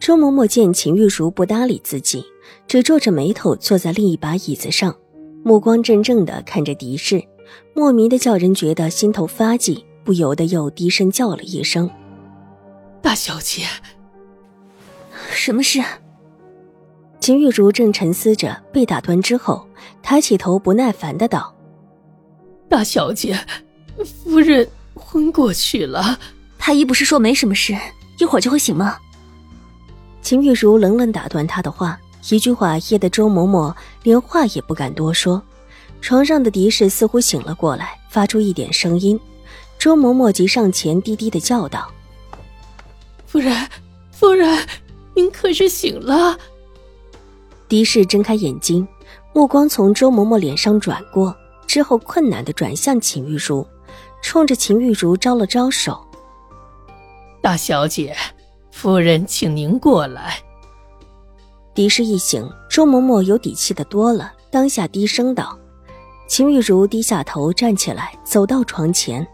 周嬷嬷见秦玉茹不搭理自己，只皱着眉头坐在另一把椅子上，目光怔怔的看着狄氏，莫名的叫人觉得心头发悸，不由得又低声叫了一声：“大小姐。”什么事？秦玉茹正沉思着，被打断之后，抬起头，不耐烦的道：“大小姐，夫人昏过去了。太医不是说没什么事，一会儿就会醒吗？”秦玉茹冷冷打断他的话，一句话噎得周嬷嬷连话也不敢多说。床上的狄氏似乎醒了过来，发出一点声音。周嬷嬷急上前，低低的叫道：“夫人，夫人，您可是醒了？”狄氏睁开眼睛，目光从周嬷嬷脸上转过，之后困难的转向秦玉茹，冲着秦玉茹招了招手：“大小姐。”夫人，请您过来。狄氏一醒，周嬷嬷有底气的多了，当下低声道：“秦玉茹，低下头站起来，走到床前。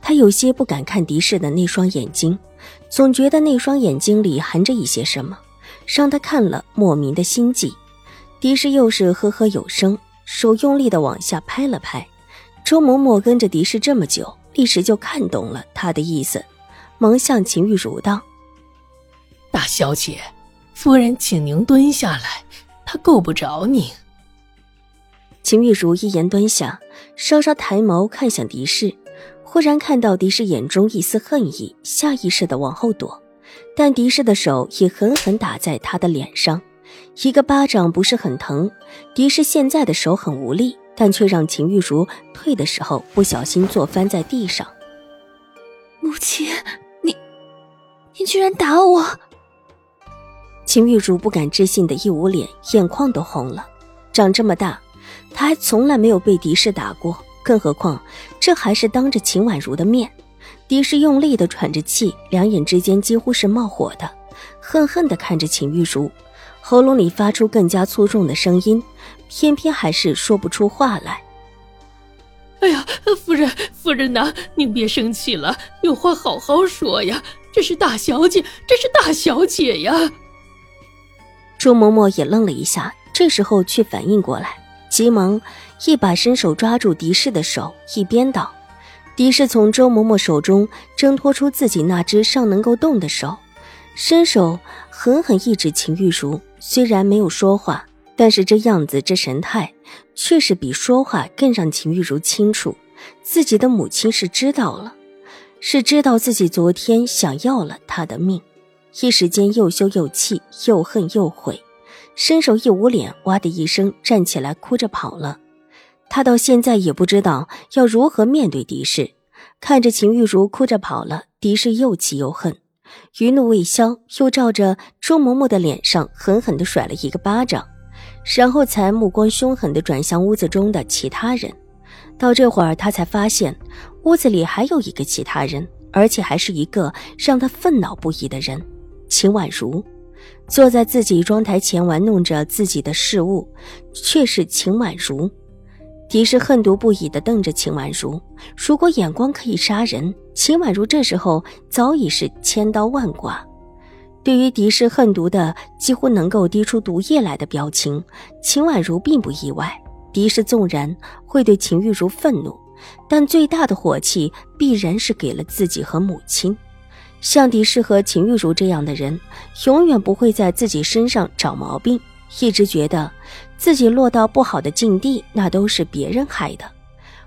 她有些不敢看狄氏的那双眼睛，总觉得那双眼睛里含着一些什么，让她看了莫名的心悸。狄氏又是呵呵有声，手用力的往下拍了拍。周嬷嬷跟着狄氏这么久，一时就看懂了他的意思，忙向秦玉茹道。大小姐，夫人，请您蹲下来，他够不着您。秦玉茹一言蹲下，稍稍抬眸看向狄氏，忽然看到狄氏眼中一丝恨意，下意识的往后躲，但狄氏的手已狠狠打在他的脸上，一个巴掌不是很疼，狄氏现在的手很无力，但却让秦玉茹退的时候不小心坐翻在地上。母亲，你，你居然打我！秦玉茹不敢置信的一捂脸，眼眶都红了。长这么大，她还从来没有被狄氏打过，更何况这还是当着秦婉如的面。狄氏用力的喘着气，两眼之间几乎是冒火的，恨恨的看着秦玉茹，喉咙里发出更加粗重的声音，偏偏还是说不出话来。哎呀，夫人，夫人呐，您别生气了，有话好好说呀。这是大小姐，这是大小姐呀。周嬷嬷也愣了一下，这时候却反应过来，急忙一把伸手抓住狄氏的手，一边道：“狄氏从周嬷嬷手中挣脱出自己那只尚能够动的手，伸手狠狠一指秦玉茹。虽然没有说话，但是这样子、这神态，却是比说话更让秦玉茹清楚，自己的母亲是知道了，是知道自己昨天想要了他的命。”一时间又羞又气，又恨又悔，伸手一捂脸，哇的一声站起来，哭着跑了。他到现在也不知道要如何面对狄氏。看着秦玉茹哭着跑了，狄氏又气又恨，余怒未消，又照着周嬷嬷的脸上狠狠地甩了一个巴掌，然后才目光凶狠地转向屋子中的其他人。到这会儿，他才发现屋子里还有一个其他人，而且还是一个让他愤恼不已的人。秦婉如坐在自己妆台前玩弄着自己的饰物，却是秦婉如。狄氏恨毒不已地瞪着秦婉如。如果眼光可以杀人，秦婉如这时候早已是千刀万剐。对于狄氏恨毒的几乎能够滴出毒液来的表情，秦婉如并不意外。狄氏纵然会对秦玉茹愤怒，但最大的火气必然是给了自己和母亲。像狄氏和秦玉茹这样的人，永远不会在自己身上找毛病。一直觉得自己落到不好的境地，那都是别人害的，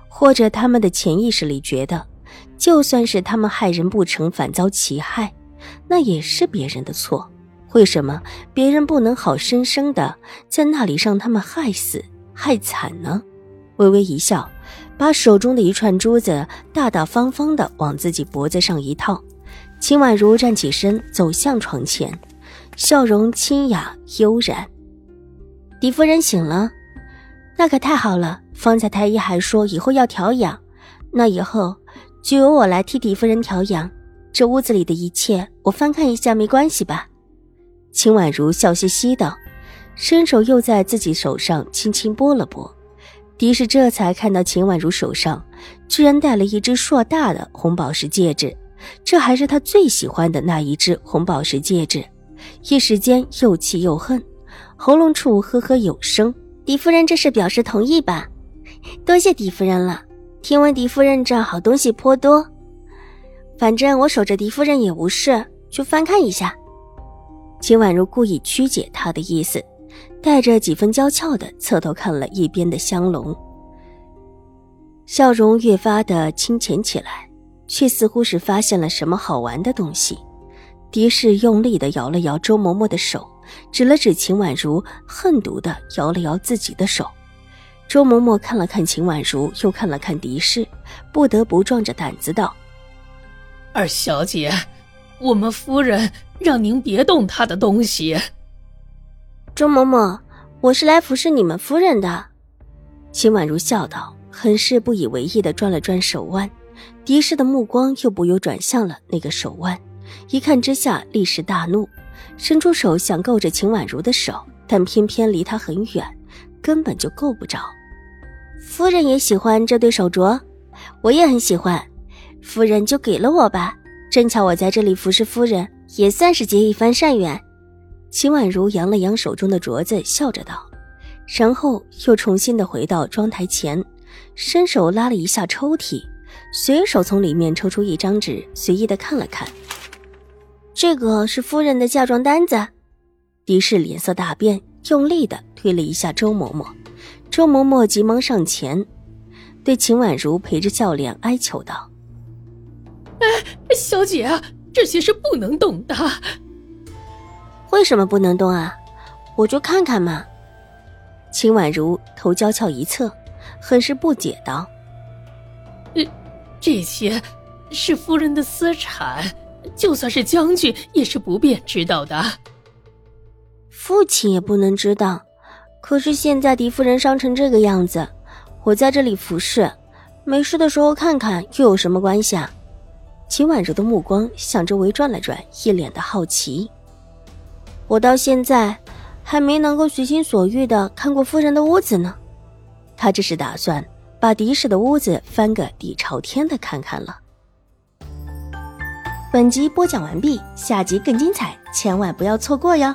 或者他们的潜意识里觉得，就算是他们害人不成，反遭其害，那也是别人的错。为什么别人不能好生生的在那里让他们害死、害惨呢？微微一笑，把手中的一串珠子大大方方的往自己脖子上一套。秦婉如站起身，走向床前，笑容清雅悠然。狄夫人醒了，那可太好了。方才太医还说以后要调养，那以后就由我来替狄夫人调养。这屋子里的一切，我翻看一下没关系吧？秦婉如笑嘻嘻道，伸手又在自己手上轻轻拨了拨。狄氏这才看到秦婉如手上居然戴了一只硕大的红宝石戒指，这还是他最喜欢的那一只红宝石戒指，一时间又气又恨。喉咙处呵呵有声，狄夫人这是表示同意吧？多谢狄夫人了。听闻狄夫人这好东西颇多，反正我守着狄夫人也无事，就翻看一下。秦婉如故意曲解他的意思，带着几分娇俏的侧头看了一边的香笼，笑容越发的清浅起来，却似乎是发现了什么好玩的东西。狄氏用力的摇了摇周嬷嬷的手。指了指秦婉如，恨毒的摇了摇自己的手。周嬷嬷看了看秦婉如，又看了看狄氏，不得不壮着胆子道：“二小姐，我们夫人让您别动她的东西。”周嬷嬷，我是来服侍你们夫人的。”秦婉如笑道，很是不以为意的转了转手腕。狄氏的目光又不由转向了那个手腕，一看之下，立时大怒。伸出手想够着秦婉如的手，但偏偏离她很远，根本就够不着。夫人也喜欢这对手镯，我也很喜欢，夫人就给了我吧。正巧我在这里服侍夫人，也算是结一番善缘。秦婉如扬了扬手中的镯子，笑着道，然后又重新的回到妆台前，伸手拉了一下抽屉，随手从里面抽出一张纸，随意的看了看。这个是夫人的嫁妆单子，狄氏脸色大变，用力的推了一下周嬷嬷。周嬷嬷急忙上前，对秦婉如陪着笑脸哀求道：“哎，小姐啊，这些是不能动的。为什么不能动啊？我就看看嘛。”秦婉如头娇俏一侧，很是不解道：“呃，这些是夫人的私产。”就算是将军也是不便知道的，父亲也不能知道。可是现在狄夫人伤成这个样子，我在这里服侍，没事的时候看看又有什么关系啊？秦婉柔的目光向周围转了转，一脸的好奇。我到现在还没能够随心所欲的看过夫人的屋子呢。他这是打算把狄氏的屋子翻个底朝天的看看了。本集播讲完毕，下集更精彩，千万不要错过哟！